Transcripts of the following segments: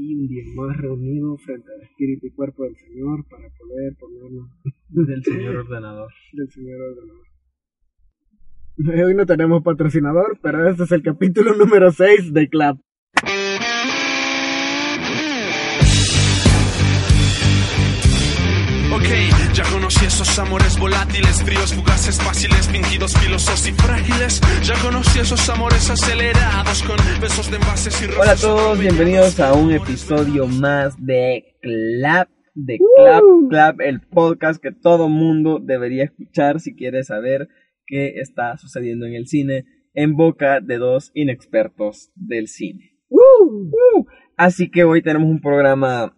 aquí un día más reunido frente al espíritu y cuerpo del Señor para poder ponernos del señor ordenador. del Señor ordenador. Hoy no tenemos patrocinador, pero este es el capítulo número 6 de Club. Ya conocí esos amores volátiles, fríos, fugaces, fáciles, fingidos, filosos y frágiles. Ya conocí esos amores acelerados con besos de envases y rosas. Hola a todos, bienvenidos a un episodio más de Clap, de Clap, Clap, el podcast que todo mundo debería escuchar si quiere saber qué está sucediendo en el cine en boca de dos inexpertos del cine. Uh, Así que hoy tenemos un programa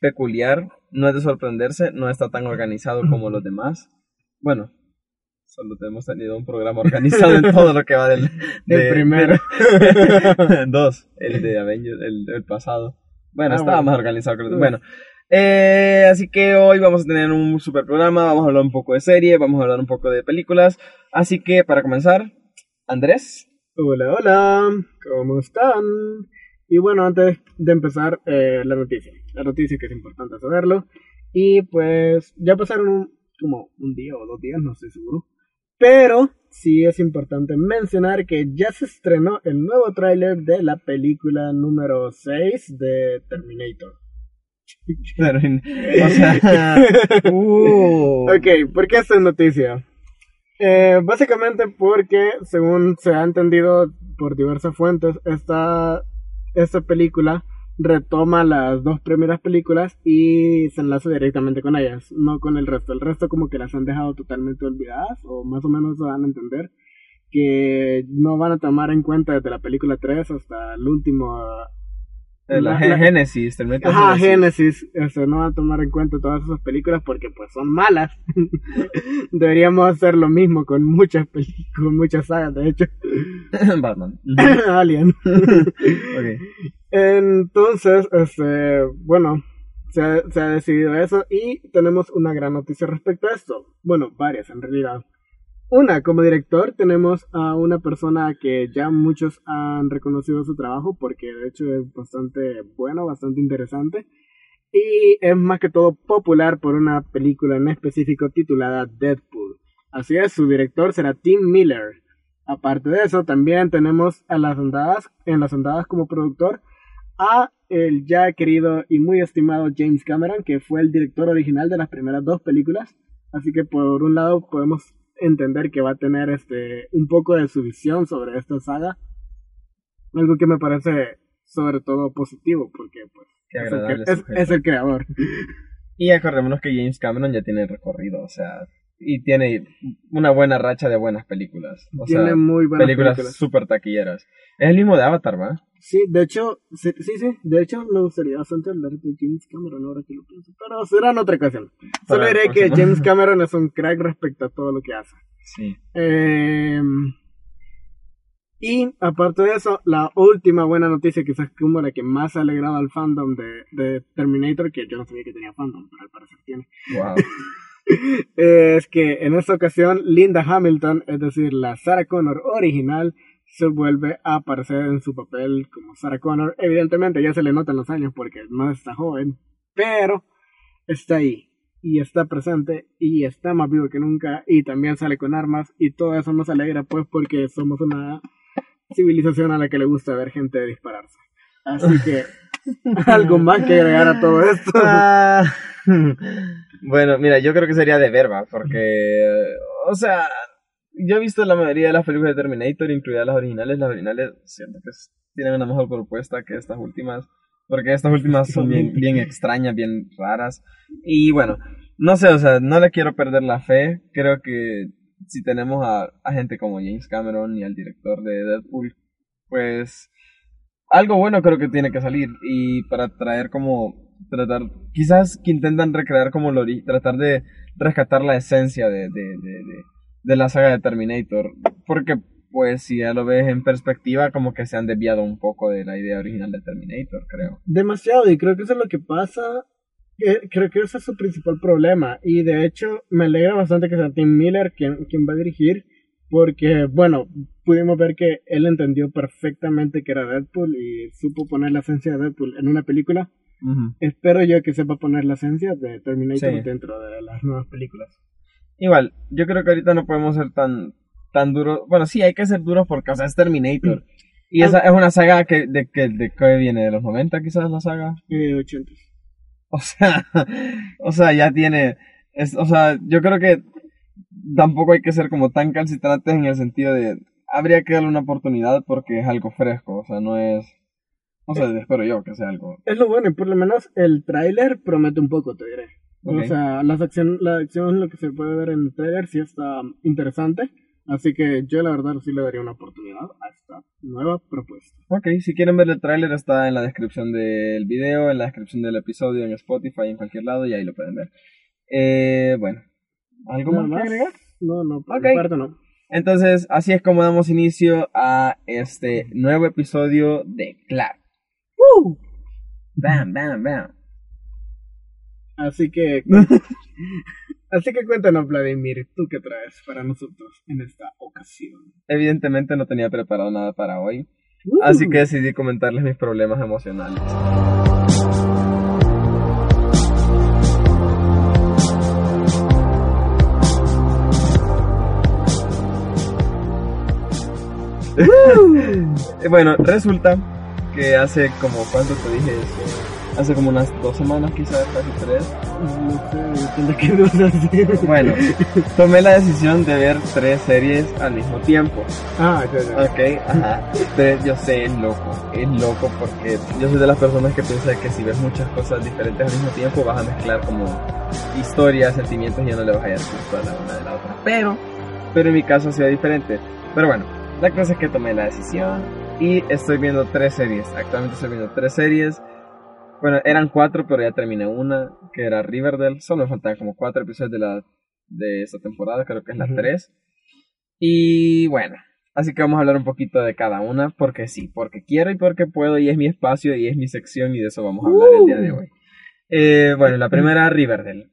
peculiar, no es de sorprenderse, no está tan organizado como los demás. Bueno, solo hemos tenido un programa organizado en todo lo que va del, El de- primero. de- dos, el de Avengers, el, el pasado. Bueno, Ah, estaba bueno. más organizado que los Bueno, eh, así que hoy vamos a tener un super programa, vamos a hablar un poco de serie, vamos a hablar un poco de películas. Así que para comenzar, Andrés. Hola, hola, ¿cómo están? Y bueno, antes de empezar, eh, la noticia. La noticia que es importante saberlo. Y pues ya pasaron un, como un día o dos días, no estoy seguro. Pero sí es importante mencionar que ya se estrenó el nuevo tráiler de la película número 6 de Terminator. O sea, uh, Ok, ¿por qué esta es noticia? Eh, básicamente porque, según se ha entendido por diversas fuentes, esta, esta película retoma las dos primeras películas y se enlaza directamente con ellas, no con el resto. El resto como que las han dejado totalmente olvidadas, o más o menos se van a entender que no van a tomar en cuenta desde la película 3 hasta el último la, la- Génesis, Terminator Ajá, Génesis. Génesis, este, no van a tomar en cuenta todas esas películas porque pues son malas. Deberíamos hacer lo mismo con muchas películas, con muchas sagas, de hecho. Batman. Alien. Ok. Entonces, este, bueno, se ha, se ha decidido eso y tenemos una gran noticia respecto a esto. Bueno, varias en realidad. Una, como director tenemos a una persona que ya muchos han reconocido su trabajo porque de hecho es bastante bueno, bastante interesante. Y es más que todo popular por una película en específico titulada Deadpool. Así es, su director será Tim Miller. Aparte de eso, también tenemos a las andadas, en las andadas como productor a el ya querido y muy estimado James Cameron, que fue el director original de las primeras dos películas. Así que por un lado podemos entender que va a tener este un poco de su visión sobre esta saga. Algo que me parece sobre todo positivo, porque pues es el, es el creador. Y acordémonos que James Cameron ya tiene recorrido, o sea, y tiene una buena racha de buenas películas. O Tiene sea, muy buenas películas películas. súper taquilleras. Es el mismo de Avatar, ¿va? Sí, de hecho, sí, sí, sí, de hecho me gustaría bastante hablar de James Cameron ahora que lo pienso, pero será en otra ocasión. Solo diré que. James Cameron es un crack respecto a todo lo que hace. Sí. Eh, y aparte de eso, la última buena noticia, quizás como la que más ha alegrado al fandom de, de Terminator, que yo no sabía que tenía fandom, pero al parecer tiene, Wow. es que en esta ocasión Linda Hamilton, es decir, la Sarah Connor original, se vuelve a aparecer en su papel como Sarah Connor. Evidentemente ya se le notan los años porque no está joven, pero está ahí y está presente y está más vivo que nunca y también sale con armas y todo eso nos alegra pues porque somos una civilización a la que le gusta ver gente dispararse. Así que algo más que agregar a todo esto. Bueno, mira, yo creo que sería de verba, porque, o sea, yo he visto la mayoría de las películas de Terminator, incluidas las originales. Las originales siento que tienen una mejor propuesta que estas últimas, porque estas últimas son bien, bien extrañas, bien raras. Y bueno, no sé, o sea, no le quiero perder la fe. Creo que si tenemos a, a gente como James Cameron y al director de Deadpool, pues algo bueno creo que tiene que salir y para traer como tratar quizás que intentan recrear como lo tratar de rescatar la esencia de, de, de, de, la saga de Terminator porque pues si ya lo ves en perspectiva como que se han desviado un poco de la idea original de Terminator creo Demasiado, y creo que eso es lo que pasa. Creo que ese es su principal problema. Y de hecho, me alegra bastante que sea Tim Miller quien, quien va a dirigir. Porque, bueno, pudimos ver que él entendió perfectamente que era Deadpool y supo poner la esencia de Deadpool en una película. Espero yo que sepa poner la esencia de Terminator Sí. dentro de las nuevas películas. Igual, yo creo que ahorita no podemos ser tan, tan duros. Bueno, sí, hay que ser duros porque, o sea, es Terminator. Y esa es una saga que, de que, de que viene de los 90 quizás la saga. Eh, 80. O sea, o sea, ya tiene, es, o sea, yo creo que tampoco hay que ser como tan calcitrantes en el sentido de, habría que darle una oportunidad porque es algo fresco, o sea, no es, o sea, espero yo que sea algo. Es lo bueno, y por lo menos el tráiler promete un poco, te diré. O sea, las acción, la acción, lo que se puede ver en el tráiler sí está interesante. Así que yo la verdad sí le daría una oportunidad a esta nueva propuesta. Ok, si quieren ver el tráiler está en la descripción del video, en la descripción del episodio, en Spotify, en cualquier lado y ahí lo pueden ver. Eh, bueno, ¿algo ¿Nada más que agregar? No, no, por Ok. mi parte no. Entonces, así es como damos inicio a este nuevo episodio de Clark. ¡Woo! Bam, bam, bam. Así que... así que cuéntanos, Vladimir, ¿tú qué traes para nosotros en esta ocasión? Evidentemente no tenía preparado nada para hoy, así que decidí comentarles mis problemas emocionales. Eh, bueno, resulta que hace como, ¿cuánto te dije? Hace como unas dos semanas quizás, casi tres. No sé, hace. Bueno, tomé la decisión de ver tres series al mismo tiempo. Ah, ya. Ok, ajá. Pero yo sé, es loco. Es loco porque yo soy de las personas que piensa que si ves muchas cosas diferentes al mismo tiempo vas a mezclar como historias, sentimientos y ya no le vas a hallar gusto a la una de la otra. Pero, pero en mi caso ha sido diferente. Pero bueno, la cosa es que tomé la decisión y estoy viendo tres series. Actualmente estoy viendo tres series. Bueno, eran cuatro, pero ya terminé una, que era Riverdale. Solo me faltaban como cuatro episodios de la de esta temporada, creo que es la Ujú. tres. Y bueno, así que vamos a hablar un poquito de cada una, porque sí, porque quiero y porque puedo, y es mi espacio y es mi sección, y de eso vamos a hablar el día de hoy. Eh, bueno, la primera, Riverdale.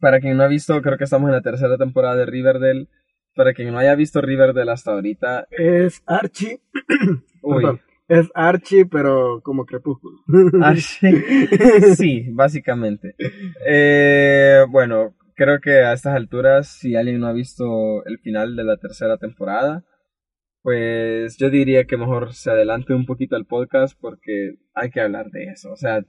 Para quien no ha visto, creo que estamos en la tercera temporada de Riverdale. Para quien no haya visto Riverdale hasta ahorita, Es Archie. uy, Perdón. Es Archie, pero como crepúsculo. Ah, sí, básicamente. Eh, bueno, creo que a estas alturas, si alguien no ha visto el final de la tercera temporada, pues yo diría que mejor se adelante un poquito al podcast porque hay que hablar de eso. O sea,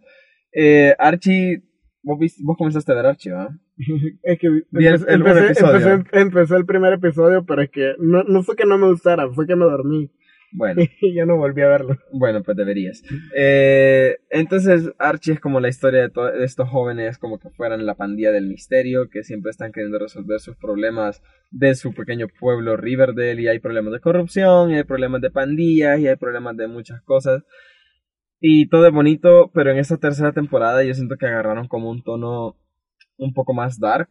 eh, Archie, vos, viste- vos comenzaste a ver Archie, ¿va? Es que el- empecé, el primer empecé, episodio. empecé- empecé el primer episodio, pero es que no, no fue que no me gustara, fue que me dormí Bueno. y ya no volví a verlo. Bueno, pues deberías. Eh, entonces, Archie es como la historia de, de estos jóvenes, como que fueran la pandilla del misterio, que siempre están queriendo resolver sus problemas de su pequeño pueblo Riverdale, y hay problemas de corrupción, y hay problemas de pandillas, y hay problemas de muchas cosas. Y todo es bonito, pero en esta tercera temporada yo siento que agarraron como un tono un poco más dark,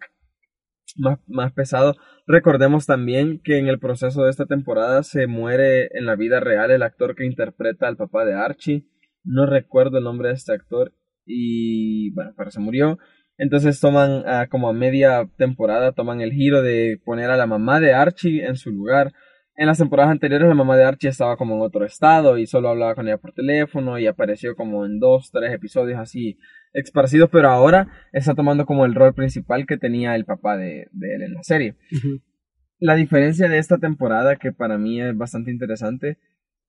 más, más pesado. Recordemos también que en el proceso de esta temporada se muere en la vida real el actor que interpreta al papá de Archie. No recuerdo el nombre de este actor y bueno, pero se murió. Entonces toman como a media temporada, toman el giro de poner a la mamá de Archie en su lugar. En las temporadas anteriores la mamá de Archie estaba como en otro estado y solo hablaba con ella por teléfono y apareció como en dos, tres episodios así esparcidos, pero ahora está tomando como el rol principal que tenía el papá de, de él en la serie. La diferencia de esta temporada, que para mí es bastante interesante,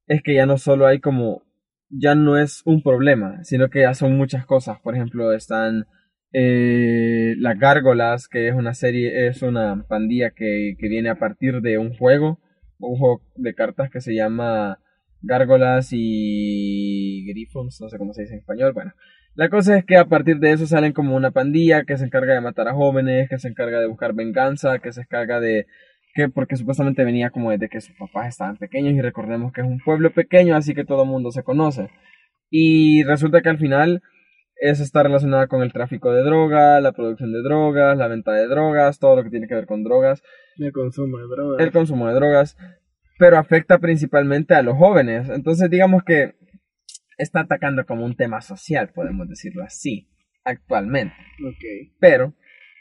es que ya no solo hay como, ya no es un problema, sino que ya son muchas cosas. Por ejemplo, están eh, las Gárgolas, que es una serie, es una pandilla que, que viene a partir de un juego, un juego de cartas que se llama Gárgolas y Griffons, no sé cómo se dice en español, bueno. La cosa es que a partir de eso salen como una pandilla que se encarga de matar a jóvenes, que se encarga de buscar venganza, que se encarga de que porque supuestamente venía como desde que sus papás estaban pequeños y recordemos que es un pueblo pequeño así que todo el mundo se conoce y resulta que al final eso está relacionado con el tráfico de droga, la producción de drogas, la venta de drogas, todo lo que tiene que ver con drogas, El consumo de drogas. el consumo de drogas, pero afecta principalmente a los jóvenes. Entonces digamos que está atacando como un tema social, podemos decirlo así, actualmente. Ok. Pero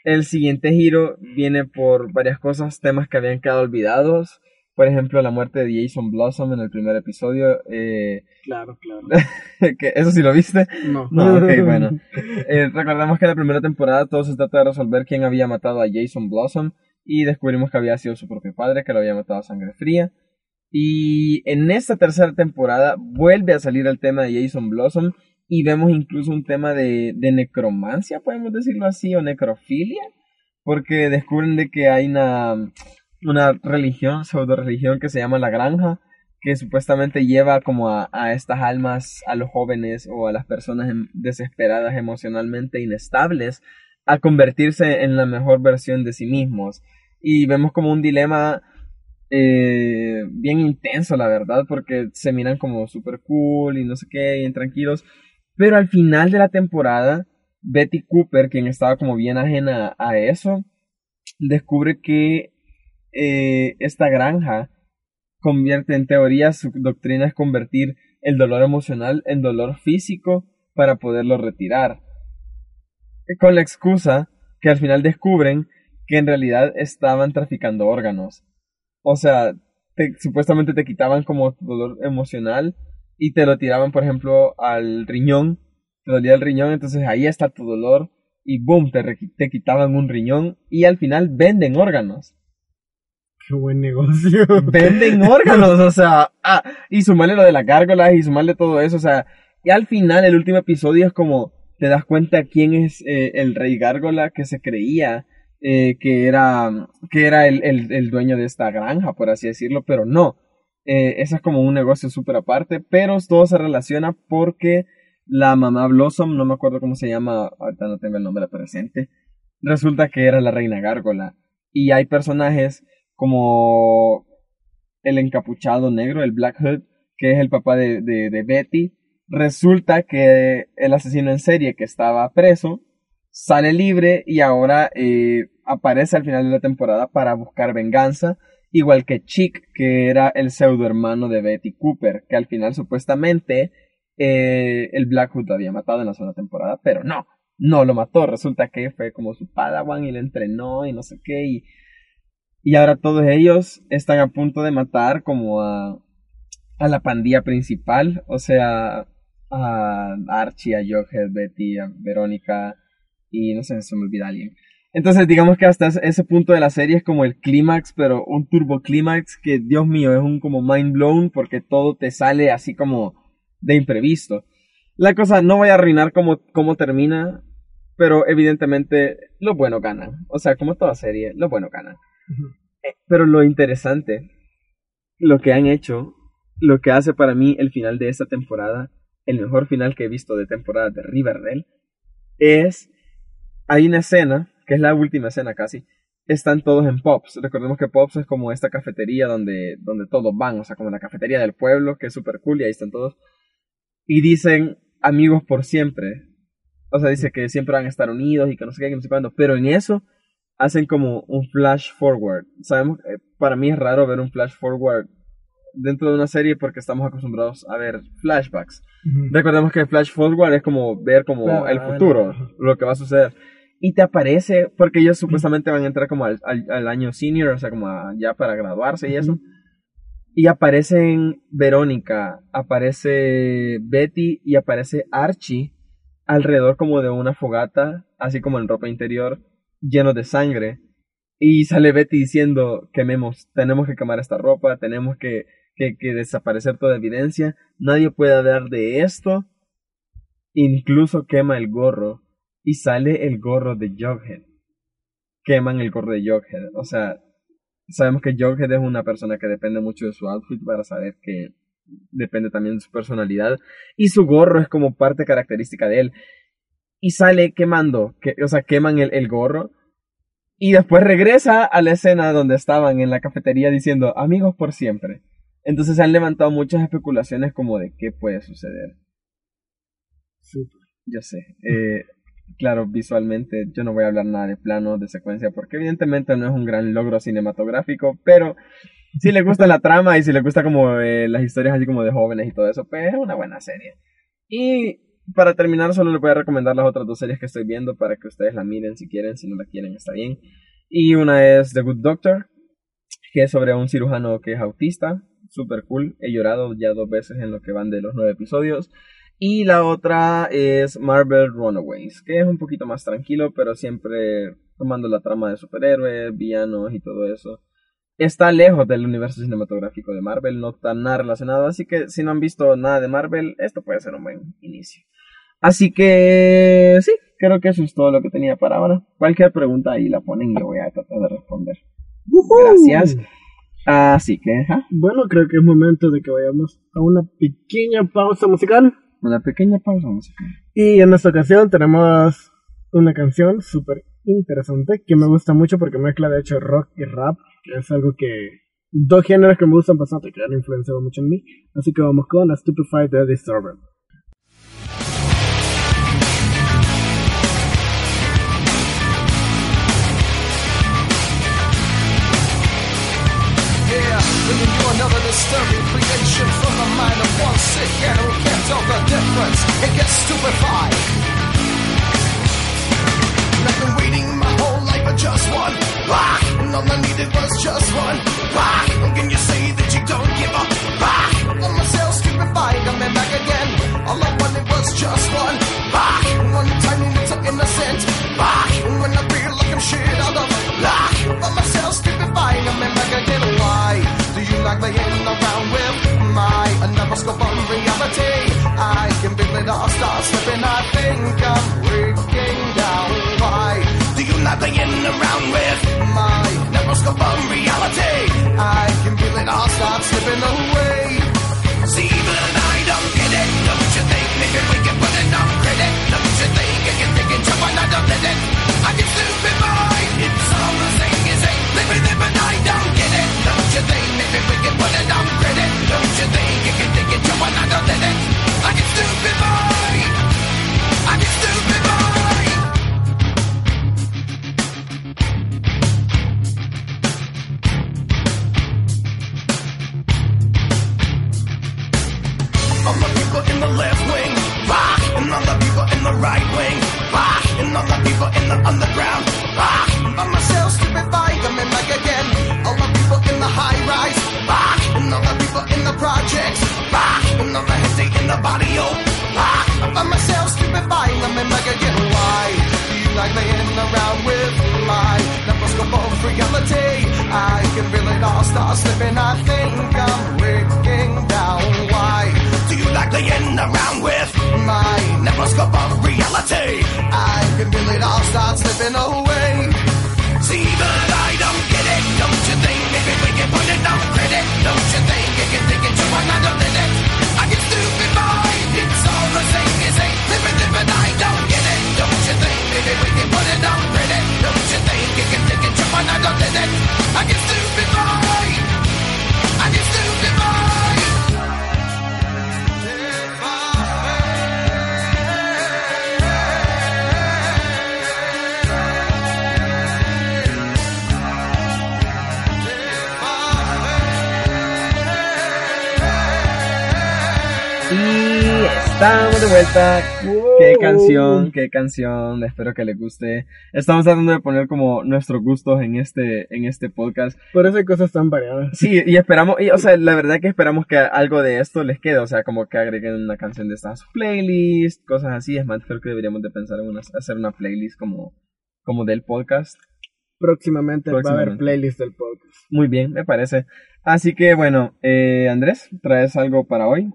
El siguiente giro viene por varias cosas, temas que habían quedado olvidados. Por ejemplo, la muerte de Jason Blossom en el primer episodio. Eh, Claro, claro. ¿Eso sí lo viste? No. No, ok, bueno. Eh, recordemos que en la primera temporada todo se trata de resolver quién había matado a Jason Blossom y descubrimos que había sido su propio padre, que lo había matado a sangre fría. Y en esta tercera temporada vuelve a salir el tema de Jason Blossom y vemos incluso un tema de, necromancia, podemos decirlo así, o necrofilia, porque descubren de que hay una, una religión, pseudo religión que se llama la granja, que supuestamente lleva como a, a estas almas, a los jóvenes o a las personas em- desesperadas emocionalmente inestables, a convertirse en la mejor versión de sí mismos. Y vemos como un dilema eh, bien intenso, la verdad, porque se miran como super cool y no sé qué, bien tranquilos. Pero al final de la temporada, Betty Cooper, quien estaba como bien ajena a eso, descubre que eh, esta granja convierte, en teoría, su doctrina es convertir el dolor emocional en dolor físico para poderlo retirar. Con la excusa que al final descubren que en realidad estaban traficando órganos. O sea, te- supuestamente te quitaban como tu dolor emocional y te lo tiraban, por ejemplo, al riñón. Te dolía el riñón, entonces ahí está tu dolor y boom, te, te quitaban un riñón y al final venden órganos. Qué buen negocio. Venden órganos, o sea, ah, y sumarle lo de las gárgolas y sumarle todo eso, o sea, y al final el último episodio es como te das cuenta quién es eh, el rey gárgola que se creía eh, que era que era el, el, dueño de esta granja, por así decirlo, pero no. Eh, eso es como un negocio súper aparte, pero todo se relaciona porque la mamá Blossom, no me acuerdo cómo se llama, ahorita no tengo el nombre presente, resulta que era la reina gárgola. Y hay personajes como el encapuchado negro, el Black Hood, que es el papá de, de Betty. Resulta que el asesino en serie que estaba preso sale libre y ahora eh, aparece al final de la temporada para buscar venganza, igual que Chick, que era el pseudo hermano de Betty Cooper, que al final supuestamente eh, el Black Hood lo había matado en la segunda temporada, pero no, no lo mató, resulta que fue como su padawan y le entrenó y no sé qué, y, y ahora todos ellos están a punto de matar como a, a la pandilla principal, o sea, a Archie, a Jughead, Betty, a Verónica, y no sé, se me olvida alguien. Entonces, digamos que hasta ese punto de la serie es como el clímax, pero un turbo clímax que, Dios mío, es un como mind blown porque todo te sale así como de imprevisto. La cosa, no voy a arruinar cómo, cómo termina, pero evidentemente lo bueno gana. O sea, como toda serie, lo bueno gana. Pero lo interesante, lo que han hecho, lo que hace para mí el final de esta temporada, el mejor final que he visto de temporada de Riverdale, es, hay una escena, que es la última escena casi, están todos en Pops. Recordemos que Pops es como esta cafetería donde, donde todos van, o sea, como la cafetería del pueblo, que es súper cool y ahí están todos. Y dicen amigos por siempre. O sea, dice que siempre van a estar unidos y que no sé qué, que no sé cuándo. Pero en eso hacen como un flash forward. Sabemos, eh, para mí es raro ver un flash forward dentro de una serie porque estamos acostumbrados a ver flashbacks. Recordemos que el flash forward es como ver como Claro, el bueno. futuro, lo que va a suceder. Y te aparece, porque ellos supuestamente van a entrar como al, al- al año senior, o sea, como a- ya para graduarse y eso. Y aparecen Verónica, aparece Betty y aparece Archie alrededor como de una fogata, así como en ropa interior, lleno de sangre. Y sale Betty diciendo, quememos, tenemos que quemar esta ropa, tenemos que, que, que desaparecer toda evidencia, nadie puede hablar de esto. Incluso quema el gorro y sale el gorro de Jughead. Queman el gorro de Jughead. O sea, sabemos que Jughead es una persona que depende mucho de su outfit para saber que depende también de su personalidad. Y su gorro es como parte característica de él. Y sale quemando, que, o sea, queman el, el gorro. Y después regresa a la escena donde estaban en la cafetería diciendo amigos por siempre. Entonces se han levantado muchas especulaciones como de qué puede suceder. Súper. Yo sé. Eh, claro, visualmente yo no voy a hablar nada de plano, de secuencia, porque evidentemente no es un gran logro cinematográfico, pero si le gusta la trama y si le gusta como eh, las historias así como de jóvenes y todo eso, pues es una buena serie. Y para terminar, solo les voy a recomendar las otras dos series que estoy viendo para que ustedes la miren si quieren, si no la quieren, está bien. Y una es The Good Doctor, que es sobre un cirujano que es autista, super cool. He llorado ya dos veces en lo que van de los nueve episodios. Y la otra es Marvel Runaways, que es un poquito más tranquilo, pero siempre tomando la trama de superhéroes, villanos y todo eso. Está lejos del universo cinematográfico de Marvel, no está nada relacionado, así que si no han visto nada de Marvel, esto puede ser un buen inicio. Así que sí, creo que eso es todo lo que tenía para ahora. Cualquier pregunta ahí la ponen y yo voy a tratar de responder. Gracias. Así que. Bueno, creo que es momento de que vayamos a una pequeña pausa musical. Una pequeña pausa musical. Y en esta ocasión tenemos una canción súper interesante que me gusta mucho porque mezcla de hecho rock y rap, que es algo que dos géneros que me gustan bastante, que han influenciado mucho en mí. Así que vamos con Stupefied de Disturber. Can't tell the difference. It gets stupefied. And I've been waiting my whole life for just one rock, and all I needed was just one rock. And can you say that you don't give a rock? I'm myself stupefied, I'm back again. All I wanted was just one rock, one tiny little innocent rock. And when I feel like I'm shit out of luck, I'm myself stupefied, I'm back again. Why do you like playing around with my another on reality? I can feel it all start slipping. I think I'm breaking down. Why do you like playing around with my neuroscope on reality? I can feel it all start slipping away. See, but I don't get it. Don't you think maybe we can put it on credit? Don't you think I can take it to another minute? I can stupid mind. I don't get it. Don't you think maybe we can on credit? Don't you think I can take it to? I stupid mind. I stupid start slipping. I think I'm breaking down. Why? Do you like playing around with my neuroscope of reality? I can feel it all start slipping away. See, but I don't get it. Don't you think maybe we can put it on credit? Don't you think you can take it to another minute? I get stupid mind. It's all the same as ain't living it, but I don't get it. Don't you think maybe we can put it on credit? Don't you think you can take it to another minute? I get stupid Y estamos de vuelta. Qué canción, qué canción. Espero que les guste. Estamos tratando de poner como nuestros gustos en este, en este podcast. Por eso hay cosas tan variadas. Sí, y esperamos, y, o sea, la verdad que esperamos que algo de esto les quede, o sea, como que agreguen una canción de estas playlists, cosas así. Es más, creo que deberíamos de pensar en una- hacer una playlist como, como del podcast. Próximamente, va a haber Próximamente. playlist del podcast. Muy bien, me parece. Así que bueno, eh, Andrés, ¿traes algo para hoy?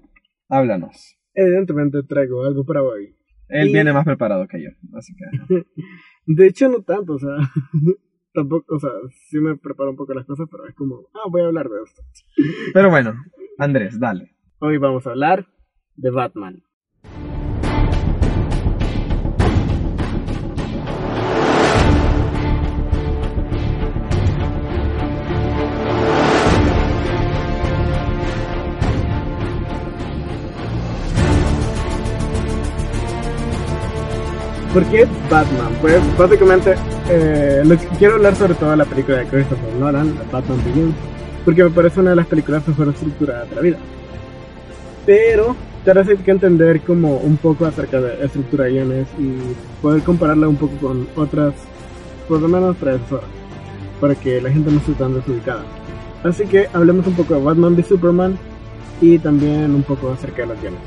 Háblanos. Evidentemente traigo algo para hoy. Él Y- viene más preparado que yo, así que... De hecho, no tanto, o sea, tampoco, o sea, sí me preparo un poco las cosas, pero es como, ah, voy a hablar de esto. Pero bueno, Andrés, dale. Hoy vamos a hablar de Batman. ¿Por qué Batman? Pues básicamente eh, lo que- quiero hablar sobre todo de la película de Christopher Nolan, Batman Begins, porque me parece una de las películas mejor estructuradas de la vida. Pero te hará que entender como un poco acerca de estructura de guiones y poder compararla un poco con otras, por lo menos predecesoras, para que la gente no esté tan desubicada. Así que hablemos un poco de Batman v Superman y también un poco acerca de los guiones.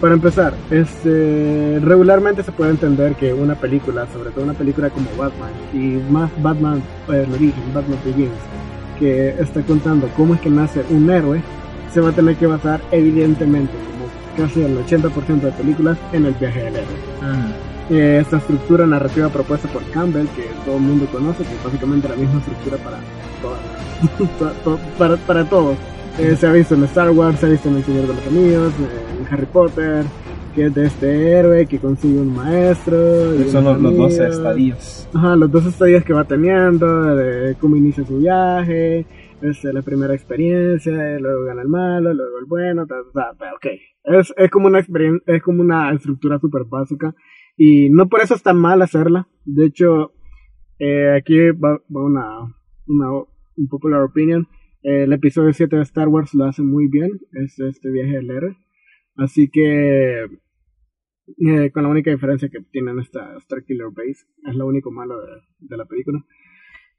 Para empezar, este, regularmente se puede entender que una película, sobre todo una película como Batman, y más Batman, eh, el origen, Batman Begins, que está contando cómo es que nace un héroe, se va a tener que basar evidentemente, como casi el 80% de películas, en el viaje del héroe. Eh, esta estructura narrativa propuesta por Campbell, que todo el mundo conoce, que es básicamente la misma estructura para todas, para, para todos. Eh, se ha visto en Star Wars, se ha visto en El Señor de los Anillos, en Harry Potter, que es de este héroe que consigue un maestro. y Son los, los 12 amigos. estadios. Ajá, los dos estadios que va teniendo, de cómo inicia su viaje, este, la primera experiencia, y luego gana el malo, luego el bueno, ta, ta, ta, ok. Es, es como una experiencia, es como una estructura súper básica y no por eso está mal hacerla. De hecho, eh, aquí va, va una, una un popular opinion. El episodio 7 de Star Wars lo hace muy bien, es este viaje del héroe. Así que eh, con la única diferencia que tienen esta Star Killer Base, es lo único malo de, la película.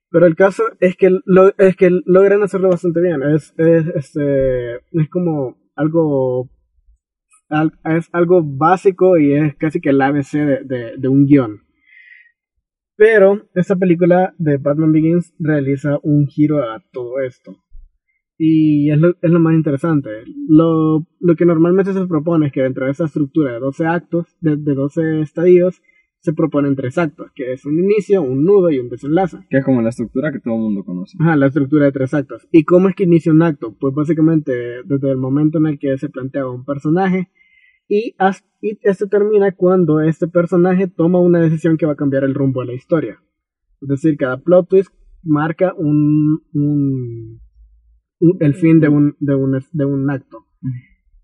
Pero el caso es que, lo, es que logran hacerlo bastante bien. Es, es, este, es como algo, al- es algo básico y es casi que el ABC de, de, de un guion. Pero esta película de Batman Begins realiza un giro a todo esto. Y es lo, es lo más interesante. Lo, lo que normalmente se propone es que dentro de esa estructura de 12 actos, de, de 12 estadios, se proponen tres actos, que es un inicio, un nudo y un desenlace. Que es como la estructura que todo el mundo conoce. Ajá, la estructura de tres actos. ¿Y cómo es que inicia un acto? Pues básicamente desde el momento en el que se plantea un personaje y, y este termina cuando este personaje toma una decisión que va a cambiar el rumbo de la historia. Es decir, cada plot twist marca un- un- el fin de un, de un, de un acto.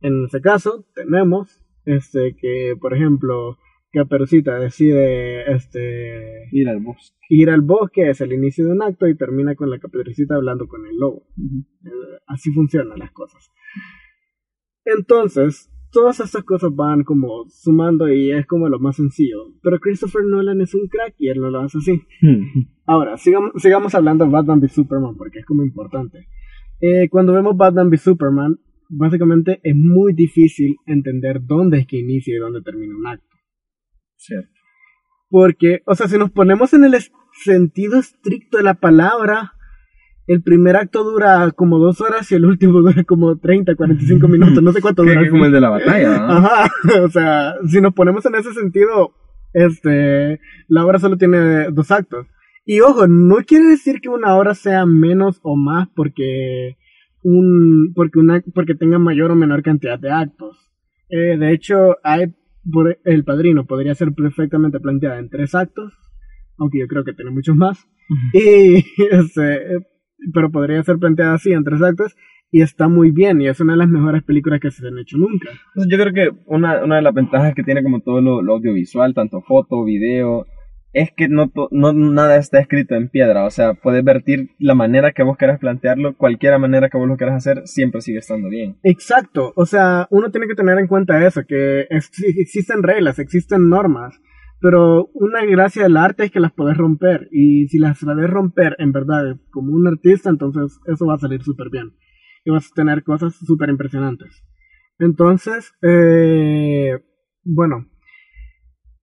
En ese caso, tenemos este que, por ejemplo, Caperucita decide este Ir al bosque. ir al bosque es el inicio de un acto y termina con la caperucita hablando con el lobo. Eh, así funcionan las cosas. Entonces, todas estas cosas van como sumando y es como lo más sencillo. Pero Christopher Nolan es un crack y él no lo hace así. Ahora, sigamos, sigamos hablando de Batman v Superman porque es como importante. Eh, cuando vemos Batman v Superman, básicamente es muy difícil entender dónde es que inicia y dónde termina un acto. Cierto. Porque, o sea, si nos ponemos en el sentido estricto de la palabra, el primer acto dura como dos horas y el último dura como 30, 45 minutos, no sé cuánto dura. es como el de la batalla, ¿no? Ajá, o sea, si nos ponemos en ese sentido, este, la obra solo tiene dos actos. Y ojo, no quiere decir que una obra sea menos o más porque un, porque una, porque tenga mayor o menor cantidad de actos. Eh, de hecho, hay, por- el padrino podría ser perfectamente planteada en tres actos, aunque yo creo que tiene muchos más. Y, este, pero podría ser planteada así en tres actos y está muy bien y es una de las mejores películas que se han hecho nunca. Entonces, yo creo que una, una de las ventajas que tiene como todo lo, lo audiovisual, tanto foto, video, es que no, no nada está escrito en piedra. O sea, puedes vertir la manera que vos quieras plantearlo, cualquier manera que vos lo quieras hacer, siempre sigue estando bien. Exacto, o sea, uno tiene que tener en cuenta eso, que ex- existen reglas, existen normas, pero una gracia del arte es que las podés romper, y si las sabes romper en verdad como un artista, entonces eso va a salir súper bien, y vas a tener cosas súper impresionantes. Entonces, eh, bueno,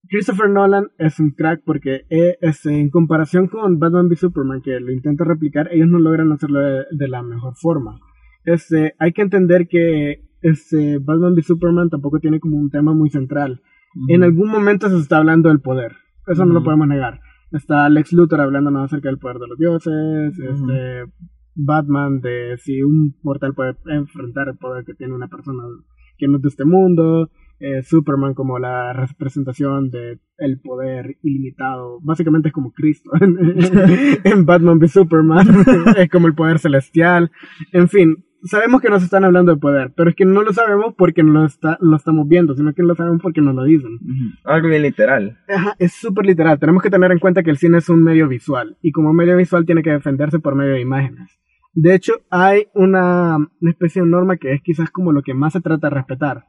Christopher Nolan es un crack porque eh, este, en comparación con Batman v Superman, que lo intenta replicar, ellos no logran hacerlo de, de la mejor forma. Este, hay que entender que este, Batman v Superman tampoco tiene como un tema muy central. En algún momento se está hablando del poder, eso no lo podemos negar. Está Lex Luthor hablando acerca del poder de los dioses, este, Batman de si un mortal puede enfrentar el poder que tiene una persona que no es de este mundo, eh, Superman como la representación de el poder ilimitado, básicamente es como Cristo en, Batman v Superman, es como el poder celestial, en fin, sabemos que nos están hablando de poder, pero es que no lo sabemos porque no lo, está, lo estamos viendo, sino que lo sabemos porque nos lo dicen. Algo bien literal. Ajá, es súper literal. Tenemos que tener en cuenta que el cine es un medio visual y como medio visual tiene que defenderse por medio de imágenes. De hecho, hay una, una especie de norma que es quizás como lo que más se trata de respetar.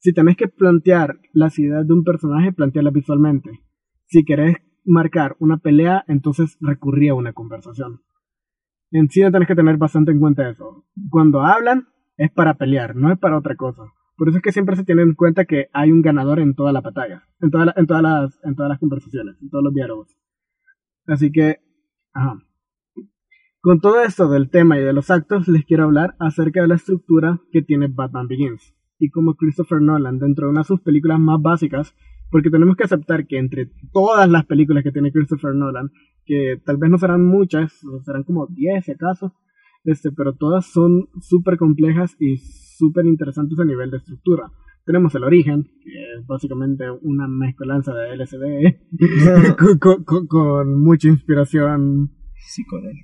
Si tenés que plantear las ideas de un personaje, plantearlas visualmente. Si querés marcar una pelea, entonces recurrí a una conversación. En sí tenés que tener bastante en cuenta eso. Cuando hablan, es para pelear, no es para otra cosa. Por eso es que siempre se tiene en cuenta que hay un ganador en toda la batalla, en, todas, las, en todas las conversaciones, en todos los diálogos. Así que, ajá. Con todo esto del tema y de los actos, les quiero hablar acerca de la estructura que tiene Batman Begins. Y como Christopher Nolan, dentro de una de sus películas más básicas, porque tenemos que aceptar que entre todas las películas que tiene Christopher Nolan, que tal vez no serán muchas, serán como 10 si acaso, este, pero todas son súper complejas y súper interesantes a nivel de estructura. Tenemos el origen, que es básicamente una mezcolanza de LSD con, con- con- con mucha inspiración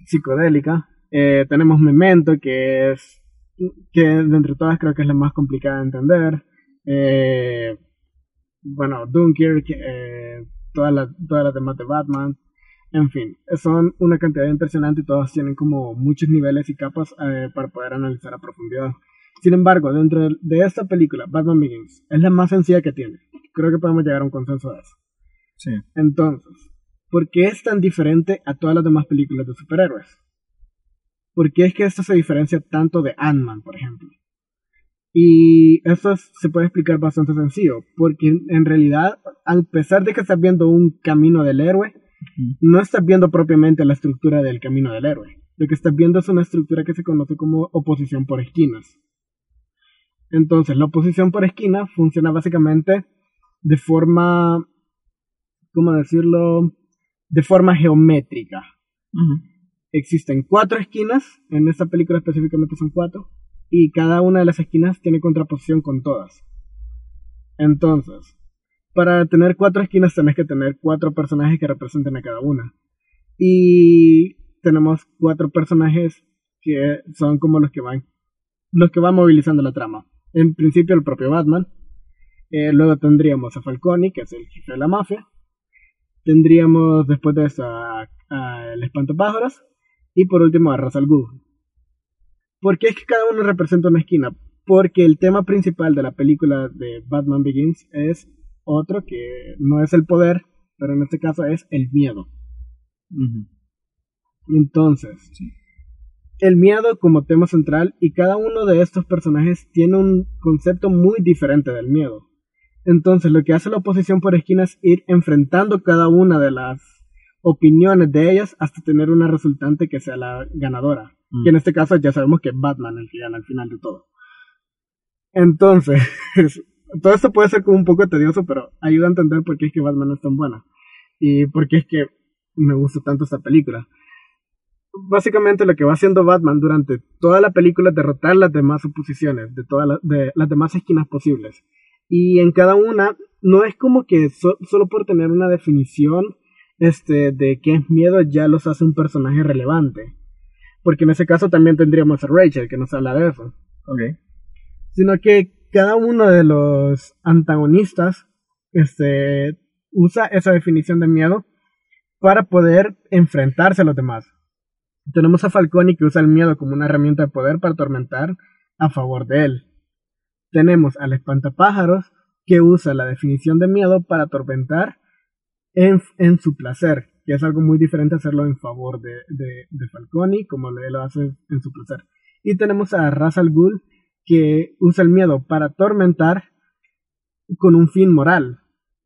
psicodélica. Eh, tenemos Memento, que es que de entre todas creo que es la más complicada de entender. Eh, bueno, Dunkirk, eh, todas las todas las demás de Batman. En fin, son una cantidad impresionante y todas tienen como muchos niveles y capas eh, para poder analizar a profundidad. Sin embargo, dentro de- de esta película, Batman Begins, es la más sencilla que tiene. Creo que podemos llegar a un consenso de eso. Sí. Entonces, ¿por qué es tan diferente a todas las demás películas de superhéroes? ¿Por qué es que esto se diferencia tanto de Ant-Man, por ejemplo? Y eso es- se puede explicar bastante sencillo, porque en- realidad, a pesar de que estás viendo un camino del héroe, no estás viendo propiamente la estructura del camino del héroe. Lo que estás viendo es una estructura que se conoce como oposición por esquinas. Entonces, la oposición por esquina funciona básicamente de forma, ¿cómo decirlo? De forma geométrica. Existen cuatro esquinas, en esta película específicamente son cuatro, y cada una de las esquinas tiene contraposición con todas. Entonces, para tener cuatro esquinas tenés que tener cuatro personajes que representen a cada una. Y tenemos cuatro personajes que son como los que van los que van movilizando la trama. En principio el propio Batman. Eh, luego tendríamos a Falcone, que es el jefe de la mafia. Tendríamos después de eso a, a el espantapájaros. Y por último a Ra's al Ghul. ¿Por qué es que cada uno representa una esquina? Porque el tema principal de la película de Batman Begins es otro que no es el poder, pero en este caso es el miedo. Entonces, el miedo como tema central y cada uno de estos personajes tiene un concepto muy diferente del miedo. Entonces, lo que hace la oposición por esquina es ir enfrentando cada una de las opiniones de ellas hasta tener una resultante que sea la ganadora. Mm. Que en este caso ya sabemos que es Batman el que gana al final de todo. Entonces, todo esto puede ser como un poco tedioso, pero ayuda a entender por qué es que Batman es tan buena. Y por qué es que me gusta tanto esta película. Básicamente lo que va haciendo Batman durante toda la película es derrotar las demás oposiciones, de todas las, de las demás esquinas posibles. Y en cada una, no es como que so- solo por tener una definición este, de qué es miedo ya los hace un personaje relevante. Porque en ese caso también tendríamos a Rachel, que nos habla de eso Ok. sino que cada uno de los antagonistas este, usa esa definición de miedo para poder enfrentarse a los demás. Tenemos a Falcone que usa el miedo como una herramienta de poder para atormentar a favor de él. Tenemos al espantapájaros que usa la definición de miedo para atormentar en, en su placer, que es algo muy diferente hacerlo en favor de, de, de Falcone como él lo hace en su placer. Y tenemos a Ra's al Ghul que usa el miedo para atormentar con un fin moral,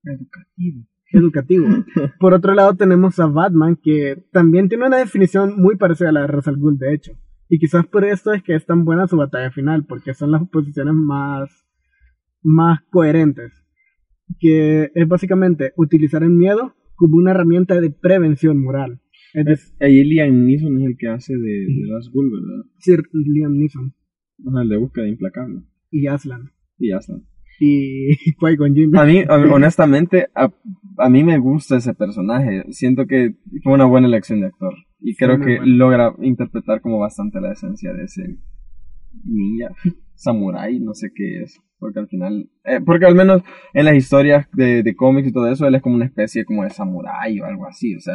Educativo. educativo. Por otro lado tenemos a Batman que también tiene una definición muy parecida a la de Ra's al Ghul, de hecho. Y quizás por esto es que es tan buena su batalla final, porque son las posiciones más, más coherentes. Que es básicamente utilizar el miedo como una herramienta de prevención moral. Es decir, Ahí Liam Neeson es el que hace de, de Ra's Ghul, ¿verdad? Sir Liam Neeson Ajá, el de búsqueda implacable. y Aslan Y está. y Qui-Gon Jinn. A mí, a mí, honestamente, a, a mí me gusta ese personaje. Siento que fue una buena elección de actor. Y creo muy que bueno. logra interpretar como bastante la esencia de ese ninja, samurai, no sé qué es. Porque al final, eh, porque al menos en las historias de, de cómics y todo eso, él es como una especie como de samurái o algo así. O sea,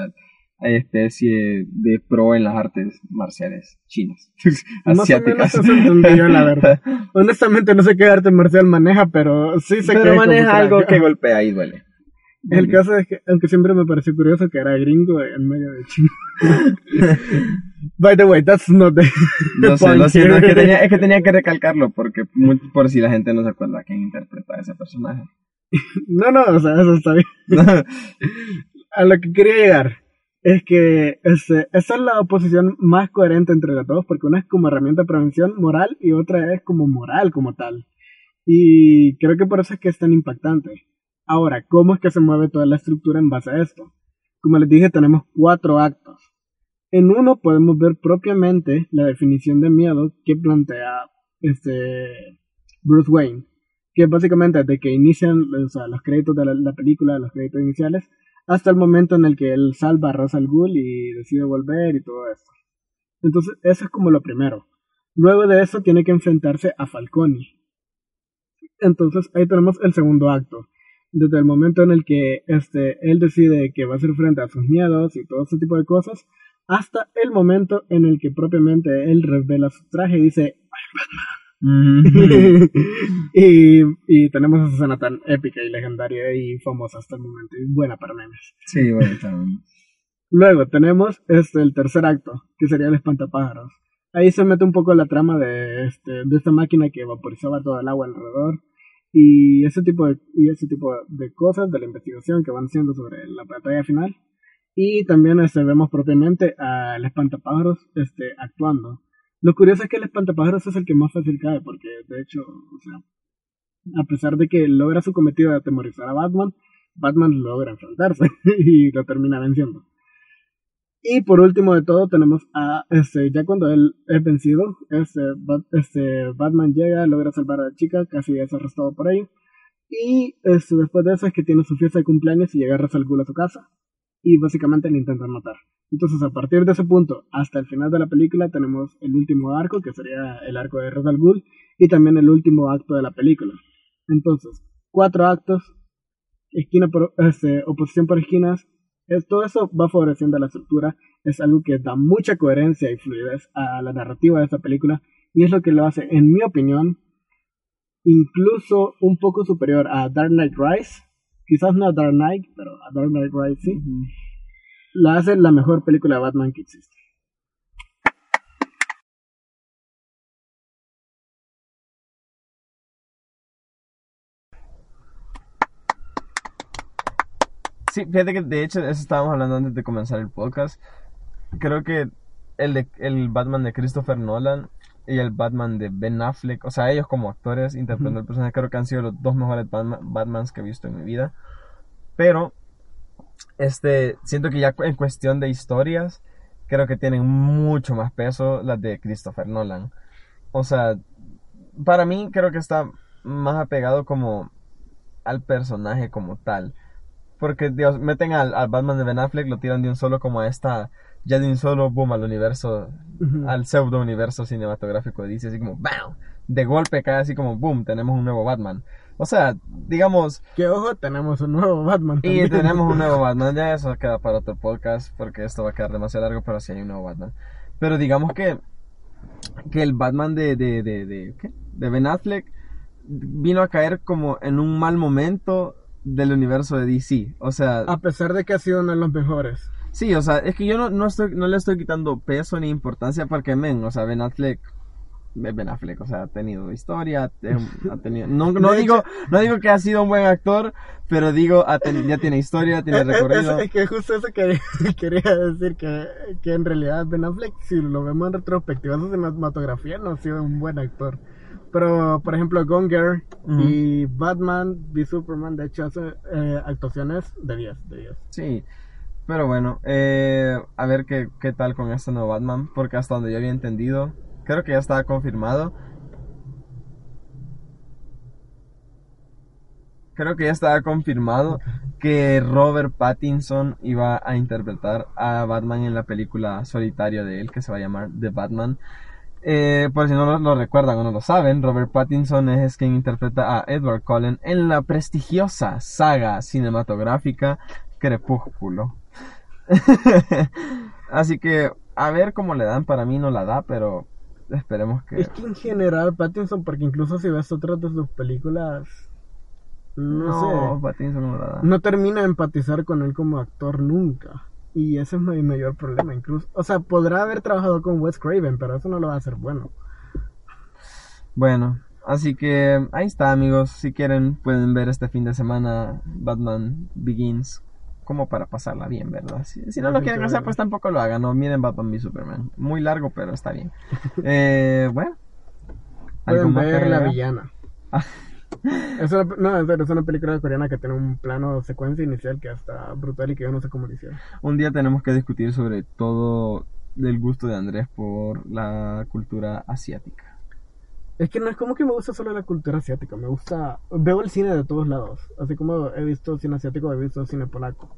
hay especie de pro en las artes marciales chinas, Más o asiáticas. menos eso yo, la verdad. Honestamente no sé qué arte marcial maneja, pero sí sé que Pero como maneja que- algo que golpea y duele. El caso es que, aunque siempre me pareció curioso que era gringo en medio de China. By the way, that's not the No sé, point lo siento, es que, tenía, es que tenía que recalcarlo porque mu- por si la gente no se acuerda quién interpreta a ese personaje. No, no, o sea, eso está bien. A lo que quería llegar es que este, esa es la oposición más coherente entre las dos, porque una es como herramienta de prevención moral y otra es como moral como tal. Y creo que por eso es que es tan impactante. Ahora, ¿cómo es que se mueve toda la estructura en base a esto? Como les dije, tenemos cuatro actos. En uno podemos ver propiamente la definición de miedo que plantea este Bruce Wayne, que básicamente desde que inician los créditos de la, la película, los créditos iniciales, hasta el momento en el que él salva a Ra's al Ghul y decide volver y todo esto. Entonces, eso es como lo primero. Luego de eso tiene que enfrentarse a Falcone. Entonces, ahí tenemos el segundo acto. Desde el momento en el que este, él decide que va a hacer frente a sus miedos y todo ese tipo de cosas, hasta el momento en el que propiamente él revela su traje y dice, y, y tenemos esa escena tan épica y legendaria y famosa hasta el momento y buena para memes. sí, bueno, también. Luego tenemos este el tercer acto, que sería el espantapájaros. Ahí se mete un poco la trama de este de esta máquina que vaporizaba todo el agua alrededor y ese tipo de y ese tipo de cosas de la investigación que van haciendo sobre la batalla final. Y también este, vemos propiamente al espantapájaros este, actuando. Lo curioso es que el espantapájaros es el que más fácil cae, porque de hecho, o sea, a pesar de que logra su cometido de atemorizar a Batman, Batman logra enfrentarse y lo termina venciendo. Y por último de todo tenemos a este, ya cuando él es vencido, este, este, Batman llega, logra salvar a la chica, casi es arrestado por ello. Y este, después de eso es que tiene su fiesta de cumpleaños y llega Ra's al a su casa. Y básicamente le intentan matar. Entonces a partir de ese punto hasta el final de la película tenemos el último arco, que sería el arco de Ra's al y también el último acto de la película. Entonces, cuatro actos, esquina por, este, oposición por esquinas, es, todo eso va favoreciendo la estructura, es algo que da mucha coherencia y fluidez a la narrativa de esta película, y es lo que lo hace, en mi opinión, incluso un poco superior a Dark Knight Rise, quizás no a Dark Knight, pero a Dark Knight Rise sí, la hace la mejor película de Batman que existe. Sí, fíjate que de hecho eso estábamos hablando antes de comenzar el podcast. Creo que el, de, el Batman de Christopher Nolan y el Batman de Ben Affleck, o sea, ellos como actores interpretando el personaje, creo que han sido los dos mejores Batman, Batmans que he visto en mi vida. Pero, este, siento que ya en cuestión de historias, creo que tienen mucho más peso las de Christopher Nolan. O sea, para mí creo que está más apegado como al personaje como tal. Porque, Dios, meten al, al Batman de Ben Affleck, lo tiran de un solo como a esta, ya de un solo boom al universo, al pseudo universo cinematográfico de DC, así como ¡bam! De golpe cae así como boom, tenemos un nuevo Batman. O sea, digamos, Que ojo, tenemos un nuevo Batman. y tenemos un nuevo Batman, ya eso queda para otro podcast, porque esto va a quedar demasiado largo, pero sí hay un nuevo Batman. Pero digamos que, que el Batman de, de, de, de, ¿qué? de Ben Affleck vino a caer como en un mal momento del universo de DC. O sea, A pesar de que ha sido uno de los mejores. Sí, o sea, es que yo no, no, estoy, no le estoy quitando peso ni importancia porque, men, o sea, Ben Affleck, es Ben Affleck, o sea, ha tenido historia, eh, ha tenido, no, digo, no digo que ha sido un buen actor, pero digo, ha ten- ya tiene historia, tiene Eh, eh, recorrido. Es, es que justo eso que quería decir, que, que en realidad Ben Affleck, si lo vemos en retrospectiva, su cinematografía no ha sido un buen actor. Pero, por ejemplo, Ujú. y Batman v Superman, de hecho, hace eh, actuaciones de 10, de 10. Sí, pero bueno, eh, a ver qué, qué tal con este nuevo Batman, porque hasta donde yo había entendido, creo que ya estaba confirmado. Creo que ya estaba confirmado que Robert Pattinson iba a interpretar a Batman en la película solitaria de él, que se va a llamar The Batman. Eh, por si no lo, lo recuerdan o no lo saben, Robert Pattinson es quien interpreta a Edward Cullen en la prestigiosa saga cinematográfica Crepúsculo. Así que a ver cómo le dan, para mí no la da, pero esperemos que... Es que en general Pattinson, porque incluso si ves otras de sus películas, no, No, sé, Pattinson no la da. no termina de empatizar con él como actor nunca. Y ese es mi mayor problema, incluso. O sea, podrá haber trabajado con Wes Craven, pero eso no lo va a hacer bueno. Bueno, así que ahí está amigos, si quieren pueden ver este fin de semana Batman Begins como para pasarla bien, ¿verdad? Si, si no lo quieren hacer, pues tampoco lo hagan, no miren Batman v Superman. Muy largo, pero está bien. Eh, bueno. ¿algo Pueden más ver La? Villana. Es una, no, es una película coreana que tiene un plano secuencia inicial que está brutal y que yo no sé cómo lo hicieron. Un día tenemos que discutir sobre todo el gusto de Andrés por la cultura asiática. Es que no es como que me gusta solo la cultura asiática, me gusta... Veo el cine de todos lados, así como he visto cine asiático, he visto cine polaco.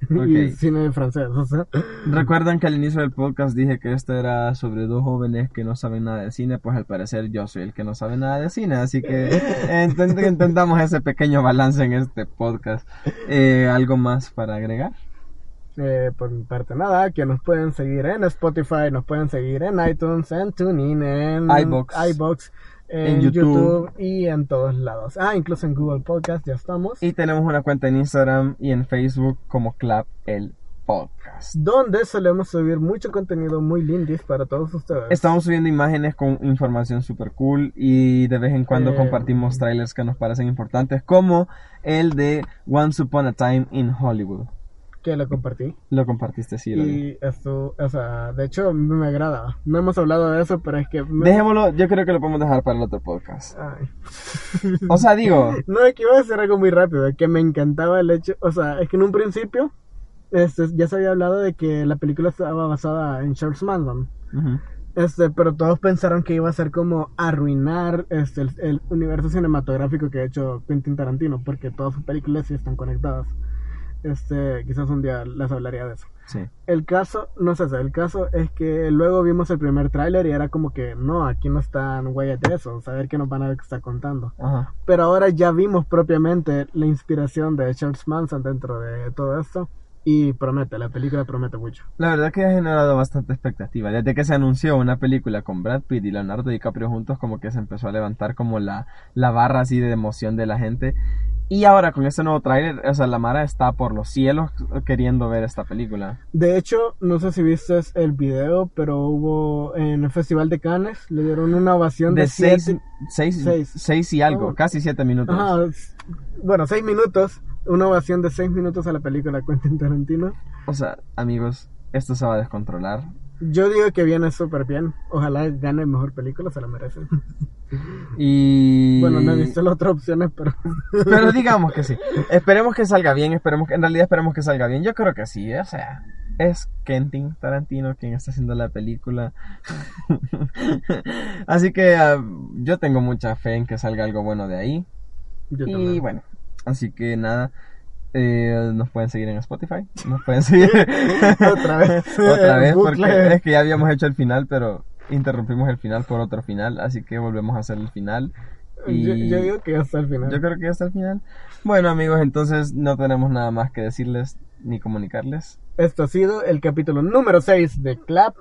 y Ok. cine francés, o sea... Recuerdan que al inicio del podcast dije que esto era sobre dos jóvenes que no saben nada de cine, pues al parecer yo soy el que no sabe nada de cine, así que intent- intentamos ese pequeño balance en este podcast. Eh, ¿Algo más para agregar? Eh, por mi parte nada, que nos pueden seguir en Spotify, nos pueden seguir en iTunes, en TuneIn, en iVoox. iVoox, en, En YouTube. YouTube. y en todos lados. Ah, incluso en Google Podcast ya estamos. Y tenemos una cuenta en Instagram y en Facebook como Clap el Podcast. Donde solemos subir mucho contenido muy lindis para todos ustedes. Estamos subiendo imágenes con información super cool y de vez en cuando Eh, compartimos trailers que nos parecen importantes, como el de Once Upon a Time in Hollywood. Que lo compartí. Lo compartiste, sí. lo. Y esto, o sea, de hecho me agrada. No hemos hablado de eso, pero es que... me- Dejémoslo, yo creo que lo podemos dejar para el otro podcast. Ay. O sea, digo, No, es que iba a decir algo muy rápido, que me encantaba el hecho, o sea, es que en un principio este, ya se había hablado de que la película estaba basada en Charles Manson, este, pero todos pensaron que iba a ser como arruinar este, el, el universo cinematográfico que ha hecho Quentin Tarantino, porque todas sus películas sí están conectadas. Este, quizás un día les hablaría de eso. sí. El caso, no sé, el caso es que luego vimos el primer tráiler y era como que, no, aquí no están huellas de eso, saber qué nos van a estar contando. Ajá. Pero ahora ya vimos propiamente la inspiración de Charles Manson dentro de todo esto. Y promete, la película promete mucho. La verdad que ha generado bastante expectativa. Desde que se anunció una película con Brad Pitt y Leonardo DiCaprio juntos, como que se empezó a levantar como la, la barra así de emoción de la gente. Y ahora con este nuevo tráiler, o sea, la Mara está por los cielos queriendo ver esta película. De hecho, no sé si viste el video, pero hubo en el Festival de Cannes, le dieron una ovación de, De seis, siete- seis, seis. seis y algo, Oh. casi siete minutos. Ajá, bueno, seis minutos, una ovación de seis minutos a la película Quentin Tarantino. O sea, amigos, esto se va a descontrolar. Yo digo que viene súper bien. Ojalá gane mejor película, se la merece. Y... Bueno, no he visto las otras opciones, pero... Pero digamos que sí. Esperemos que salga bien, esperemos que, en realidad esperemos que salga bien. Yo creo que sí, o sea, es Quentin Tarantino quien está haciendo la película. Así que ah, yo tengo mucha fe en que salga algo bueno de ahí. Yo Y también. bueno, así que nada. eh, nos pueden seguir en Spotify. Nos pueden seguir Otra vez. Otra vez, porque es que ya habíamos hecho el final, pero interrumpimos el final por otro final. Así que volvemos a hacer el final. Y Yo, yo digo que hasta el final. yo creo que ya está el final. Bueno, amigos, entonces no tenemos nada más que decirles ni comunicarles. Esto ha sido el capítulo número 6 de Clap.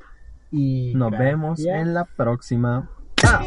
Y Nos vemos en la próxima. Chao.